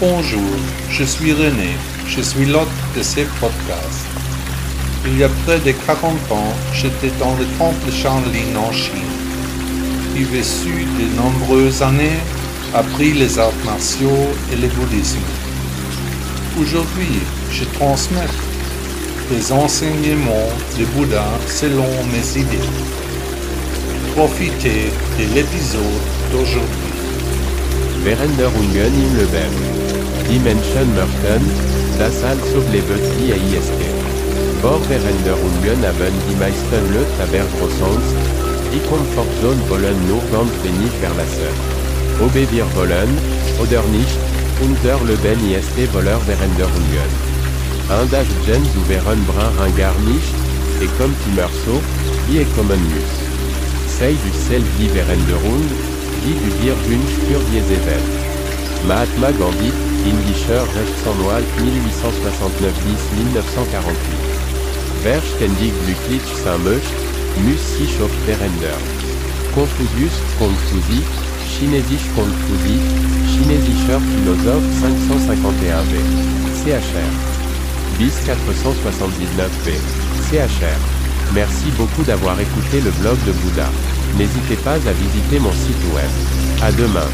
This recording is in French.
Bonjour, je suis René, je suis l'hôte de ces podcasts. Il y a près de 40 ans, j'étais dans le temple Shaolin en Chine. J'ai vécu de nombreuses années, appris les arts martiaux et le bouddhisme. Aujourd'hui, je transmets les enseignements du Bouddha selon mes idées. Profitez de l'épisode d'aujourd'hui. So bleibt wie es ist. Vor Verenderungen haben die meisten Leute aber sonst, die Komfortzone wollen nur ganz wenig verlassen. Ob wir wollen, oder nicht, unser Leben ist voller Verenderungen. Un das gens zu wären brun ringard nicht, et comme tu meurs so, wie est comme un mus. Sei du sel die Verenderung, die du wünsch für diese Welt. Mahatma Gandhi, Indischer Rechtsanwalt 1869-1948. Wer ständig glücklich muss sich auf Verender. Confucius, Confusi, Chinesisch Confusi, chinesischer Philosophe 551b. CHR. bis 479b. CHR. Merci beaucoup d'avoir écouté le blog de Bouddha. N'hésitez pas à visiter mon site web. À demain.